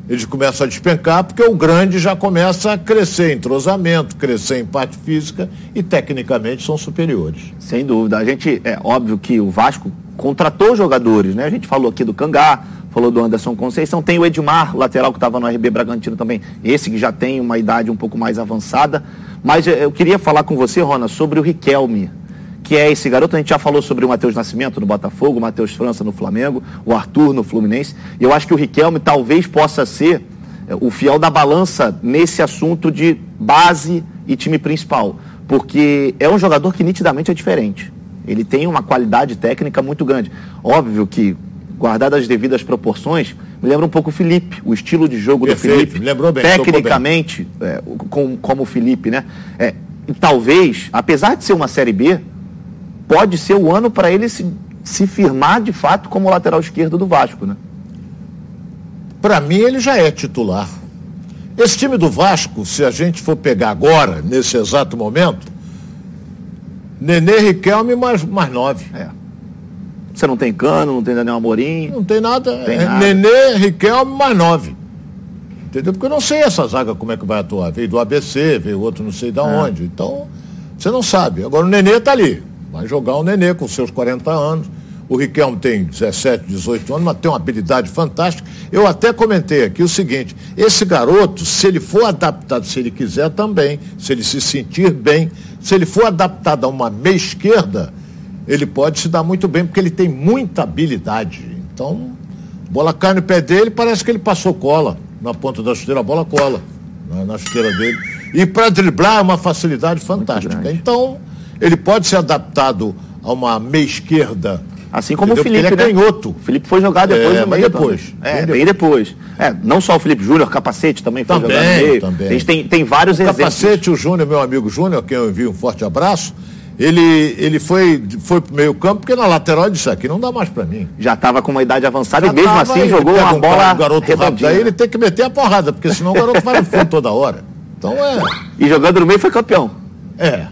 eles começam a despencar porque o grande já começa a crescer em entrosamento, crescer em parte física e tecnicamente são superiores. Sem dúvida. A gente, é óbvio que o Vasco contratou jogadores, né? A gente falou aqui do Cangá, falou do Anderson Conceição, tem o Edmar, lateral que estava no RB Bragantino também, esse que já tem uma idade um pouco mais avançada. Mas eu queria falar com você, Rona, sobre o Riquelme, que é esse garoto. A gente já falou sobre o Matheus Nascimento no Botafogo, o Matheus França no Flamengo, o Arthur no Fluminense. E eu acho que o Riquelme talvez possa ser é, o fiel da balança nesse assunto de base e time principal. Porque é um jogador que nitidamente é diferente. Ele tem uma qualidade técnica muito grande. Óbvio que guardadas as devidas proporções, me lembra um pouco o Felipe, o estilo de jogo Perfeito, do Felipe. lembrou bem. Tecnicamente, bem. É, com, como o Felipe, né? É, talvez, apesar de ser uma Série B, pode ser o ano para ele se, se firmar de fato como lateral esquerdo do Vasco, né? Para mim, ele já é titular. Esse time do Vasco, se a gente for pegar agora, nesse exato momento, Nenê Riquelme mais, mais nove. É. Você não tem Cano, não tem Daniel Amorim? Não tem nada. Tem é nada. Nenê, Riquelme, mais nove. Entendeu? Porque eu não sei essa zaga como é que vai atuar. Veio do ABC, veio outro não sei de é. onde. Então, você não sabe. Agora o Nenê está ali. Vai jogar o Nenê com seus 40 anos. O Riquelme tem 17, 18 anos, mas tem uma habilidade fantástica. Eu até comentei aqui o seguinte: esse garoto, se ele for adaptado, se ele quiser também, se ele se sentir bem, se ele for adaptado a uma meia esquerda, ele pode se dar muito bem, porque ele tem muita habilidade. Então, bola cai no pé dele, parece que ele passou cola na ponta da chuteira, a bola cola na, na chuteira dele. E para driblar é uma facilidade fantástica. Então, ele pode ser adaptado a uma meia esquerda. Assim como entendeu? o Felipe, ele é né? canhoto. O Felipe foi jogar depois é, no meio. Depois. É, bem depois. É, não só o Felipe Júnior, capacete também foi também, jogar no meio. Também. A gente tem, tem vários o exemplos. Capacete, o Júnior, meu amigo Júnior, a quem eu envio um forte abraço, ele, ele foi, foi pro meio campo, porque na lateral disse, aqui não dá mais para mim. Já estava com uma idade avançada Já e mesmo assim jogou uma um bola garoto rápido, aí ele tem que meter a porrada, porque senão o garoto vai no fundo toda hora. Então é... E jogando no meio foi campeão. É.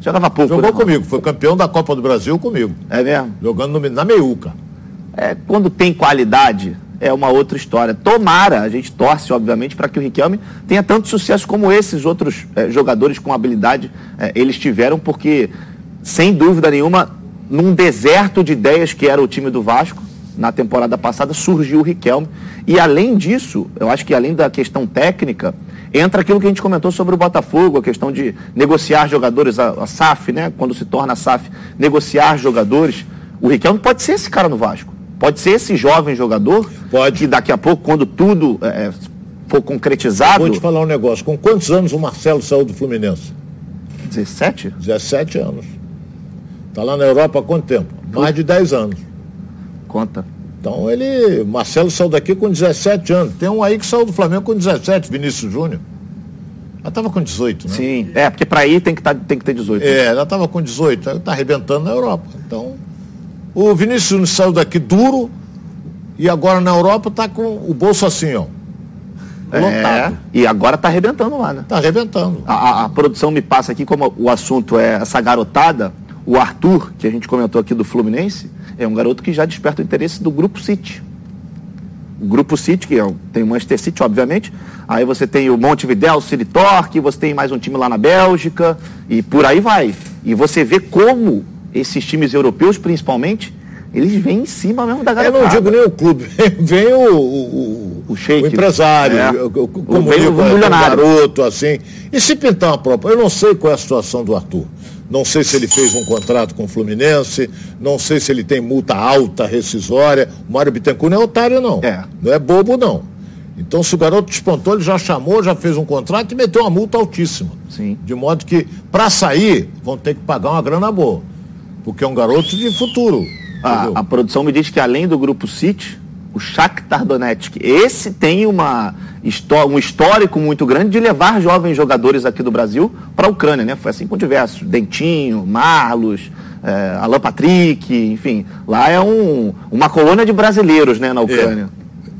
Jogava pouco. Jogou né? comigo, foi campeão da Copa do Brasil comigo. É mesmo? Jogando no, na meiuca. É, quando tem qualidade, é uma outra história. Tomara, a gente torce, obviamente, para que o Riquelme tenha tanto sucesso como esses outros é, jogadores com habilidade é, eles tiveram, porque, sem dúvida nenhuma, num deserto de ideias que era o time do Vasco, na temporada passada, surgiu o Riquelme. E além disso, eu acho que além da questão técnica, entra aquilo que a gente comentou sobre o Botafogo, a questão de negociar jogadores, a, a SAF, né? Quando se torna SAF, negociar jogadores. O Riquelme pode ser esse cara no Vasco. Pode ser esse jovem jogador Pode. que daqui a pouco, quando tudo é, é for concretizado. Vou te falar um negócio. Com quantos anos o Marcelo saiu do Fluminense? 17? 17 anos. Está lá na Europa há quanto tempo? Mais de 10 anos. Conta. Então ele. Marcelo saiu daqui com 17 anos. Tem um aí que saiu do Flamengo com 17, Vinícius Júnior. Ela estava com 18, né? Sim, é, porque para ir tem que, tá, tem que ter 18. É, ela estava com 18, ela está arrebentando na Europa. Então, O Vinícius Júnior saiu daqui duro e agora na Europa tá com o bolso assim, ó. É, e agora tá arrebentando lá, né? Tá arrebentando. A, a- a produção me passa aqui, como o assunto é essa garotada, o Arthur, que a gente comentou aqui do Fluminense, é um garoto que já desperta o interesse do Grupo City. O Grupo City, que é tem o Manchester City, obviamente. Aí você tem o Montevideo, o City Torque, você tem mais um time lá na Bélgica, e por aí vai. E você vê como esses times europeus, principalmente, eles vêm em cima mesmo da Eu garotada. não digo nem o clube, vem o, o, o, sheik. o empresário, É. o- o- O- como vem o digo, é, garoto, assim. E se pintar uma própria, eu não sei qual é a situação do Arthur. Não sei se ele fez um contrato com o Fluminense, não sei se ele tem multa alta, rescisória. O Mário Bittencourt não é otário, não. Não é bobo, não. Então, se o garoto despontou, ele já chamou, já fez um contrato e meteu uma multa altíssima. Sim. De modo que, para sair, vão ter que pagar uma grana boa. Porque é um garoto de futuro. A, a produção me diz que além do grupo City, o Shakhtar Donetsk, esse tem uma, um histórico muito grande de levar jovens jogadores aqui do Brasil para a Ucrânia, né? Foi assim com diversos, Dentinho, Marlos, eh, Alan Patrick, enfim, lá é um, uma colônia de brasileiros, né, na Ucrânia.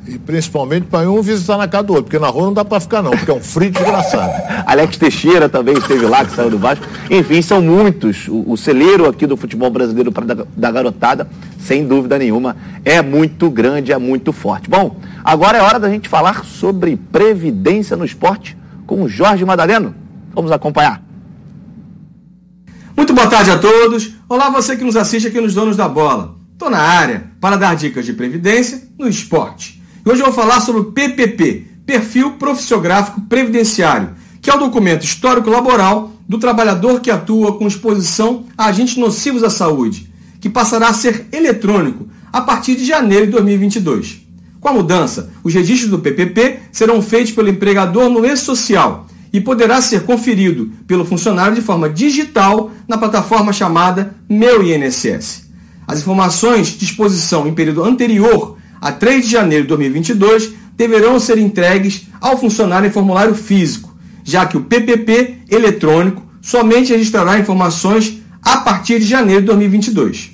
E principalmente para um visitar na casa do outro, porque na rua não dá para ficar não, porque é um frio desgraçado. Alex Teixeira também esteve lá, que saiu do Vasco. Enfim, são muitos. O, o celeiro aqui do futebol brasileiro para da, da garotada, sem dúvida nenhuma, é muito grande, é muito forte. Bom, agora é hora da gente falar sobre previdência no esporte com o Jorge Madaleno. Vamos acompanhar. Muito boa tarde a todos. Olá você que nos assiste aqui nos Donos da Bola. Estou na área para dar dicas de previdência no esporte. E hoje eu vou falar sobre o PPP, Perfil Profissiográfico Previdenciário, que é o documento histórico laboral do trabalhador que atua com exposição a agentes nocivos à saúde, que passará a ser eletrônico a partir de janeiro de 2022. Com a mudança, os registros do PPP serão feitos pelo empregador no e-social e poderá ser conferido pelo funcionário de forma digital na plataforma chamada Meu INSS. As informações de exposição em período anterior a 3 de janeiro de 2022 deverão ser entregues ao funcionário em formulário físico, já que o PPP eletrônico somente registrará informações a partir de janeiro de 2022.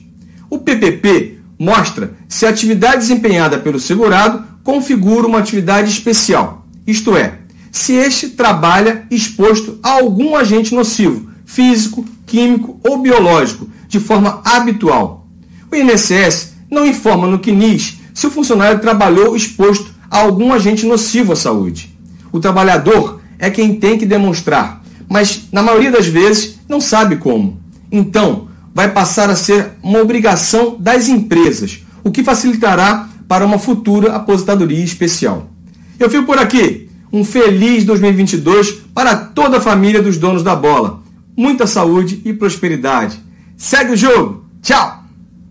O PPP mostra se a atividade desempenhada pelo segurado configura uma atividade especial, isto é, se este trabalha exposto a algum agente nocivo, físico, químico ou biológico, de forma habitual. O INSS não informa no CNIS se o funcionário trabalhou exposto a algum agente nocivo à saúde. O trabalhador é quem tem que demonstrar, mas na maioria das vezes não sabe como. Então, vai passar a ser uma obrigação das empresas, o que facilitará para uma futura aposentadoria especial. Eu fico por aqui. Um feliz 2022 para toda a família dos donos da bola. Muita saúde e prosperidade. Segue o jogo. Tchau.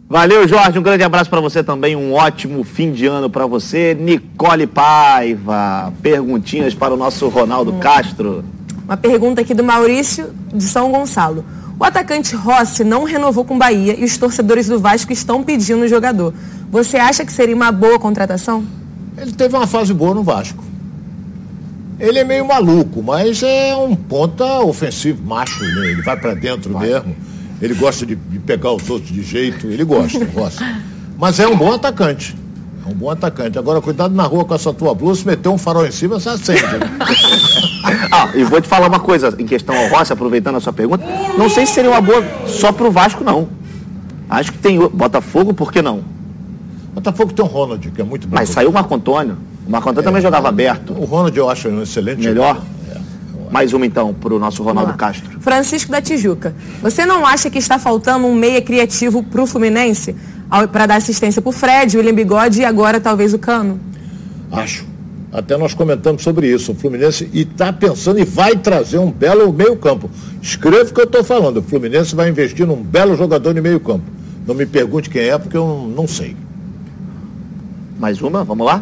Valeu, Jorge. Um grande abraço para você também. Um ótimo fim de ano para você. Nicole Paiva. Perguntinhas para o nosso Ronaldo Castro. Uma pergunta aqui do Maurício de São Gonçalo. O atacante Rossi não renovou com o Bahia e os torcedores do Vasco estão pedindo o jogador. Você acha que seria uma boa contratação? Ele teve uma fase boa no Vasco. Ele é meio maluco, mas é um ponta ofensivo, macho, né? Ele vai para dentro mesmo. Ele gosta de, de pegar os outros de jeito, ele gosta, gosta. Mas é um bom atacante. É um bom atacante. Agora, cuidado na rua com essa tua blusa, se meter um farol em cima, você acende. né? Ah, e vou te falar uma coisa em questão ao Rossi, aproveitando a sua pergunta. Não sei se seria uma boa só pro Vasco, não. Acho que tem o- Botafogo, por que não? Botafogo tem um Ronald, que é muito bom. Mas saiu o Marco Antônio. O Marco Antônio também jogava aberto. O Ronald eu acho um excelente Melhor? jogador. Mais uma então pro nosso Ronaldo. Castro. Francisco da Tijuca. Você não acha que está faltando um meia criativo para o Fluminense? Para dar assistência para o Fred, William Bigode e agora talvez o Cano? Acho. Até nós comentamos sobre isso. O Fluminense está pensando e vai trazer um belo meio-campo. Escreva o que eu estou falando. O Fluminense vai investir num belo jogador de meio-campo. Não me pergunte quem é, porque eu não, não sei. Mais uma, vamos lá?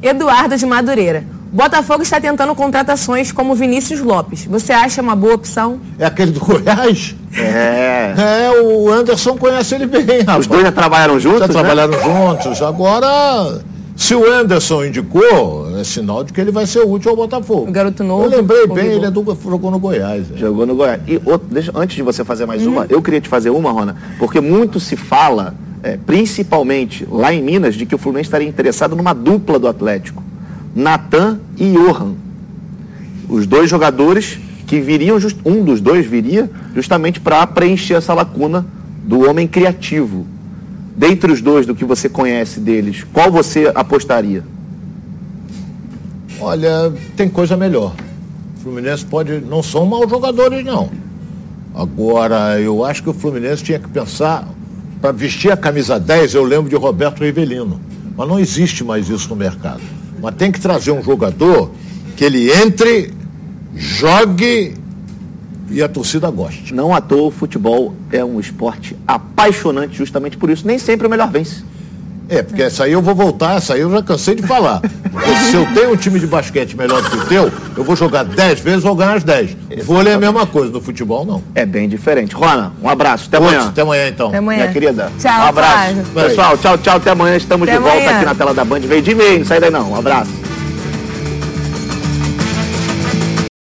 Eduardo de Madureira. Botafogo está tentando contratações como Vinícius Lopes. Você acha uma boa opção? É aquele do Goiás? É. É, o Anderson conhece ele bem, rapaz. Os dois já trabalharam juntos? Já né? trabalharam juntos. Agora, se o Anderson indicou, é sinal de que ele vai ser útil ao Botafogo. O garoto novo. Eu lembrei bem, ele é do, jogou no Goiás. é. Jogou no Goiás. E outro, deixa, antes de você fazer mais Uhum. uma, eu queria te fazer uma, Rona, porque muito se fala é, principalmente lá em Minas, de que o Fluminense estaria interessado numa dupla do Atlético, Natan e Johan. Os dois jogadores que viriam, just, um dos dois viria justamente para preencher essa lacuna do homem criativo. Dentre os dois, do que você conhece deles, qual você apostaria? Olha, tem coisa melhor. O Fluminense pode. Não são maus jogadores, não. Agora, eu acho que o Fluminense tinha que pensar. Para vestir a camisa 10, eu lembro de Roberto Rivelino. Mas não existe mais isso no mercado. Mas tem que trazer um jogador que ele entre, jogue e a torcida goste. Não à toa, o futebol é um esporte apaixonante justamente por isso. Nem sempre o melhor vence. É, porque essa aí eu vou voltar, essa aí eu já cansei de falar. Porque se eu tenho um time de basquete melhor do que o teu, eu vou jogar 10 vezes, vou ganhar as 10. Vôlei é a mesma coisa, no futebol não. É bem diferente. Rona, um abraço, até amanhã. Até amanhã então. Até amanhã. Minha querida. Tchau, um abraço. Pessoal, tchau, tchau, até amanhã. Estamos Até de volta amanhã. aqui na tela da Band. Veio de meio, não sai daí não. Um abraço.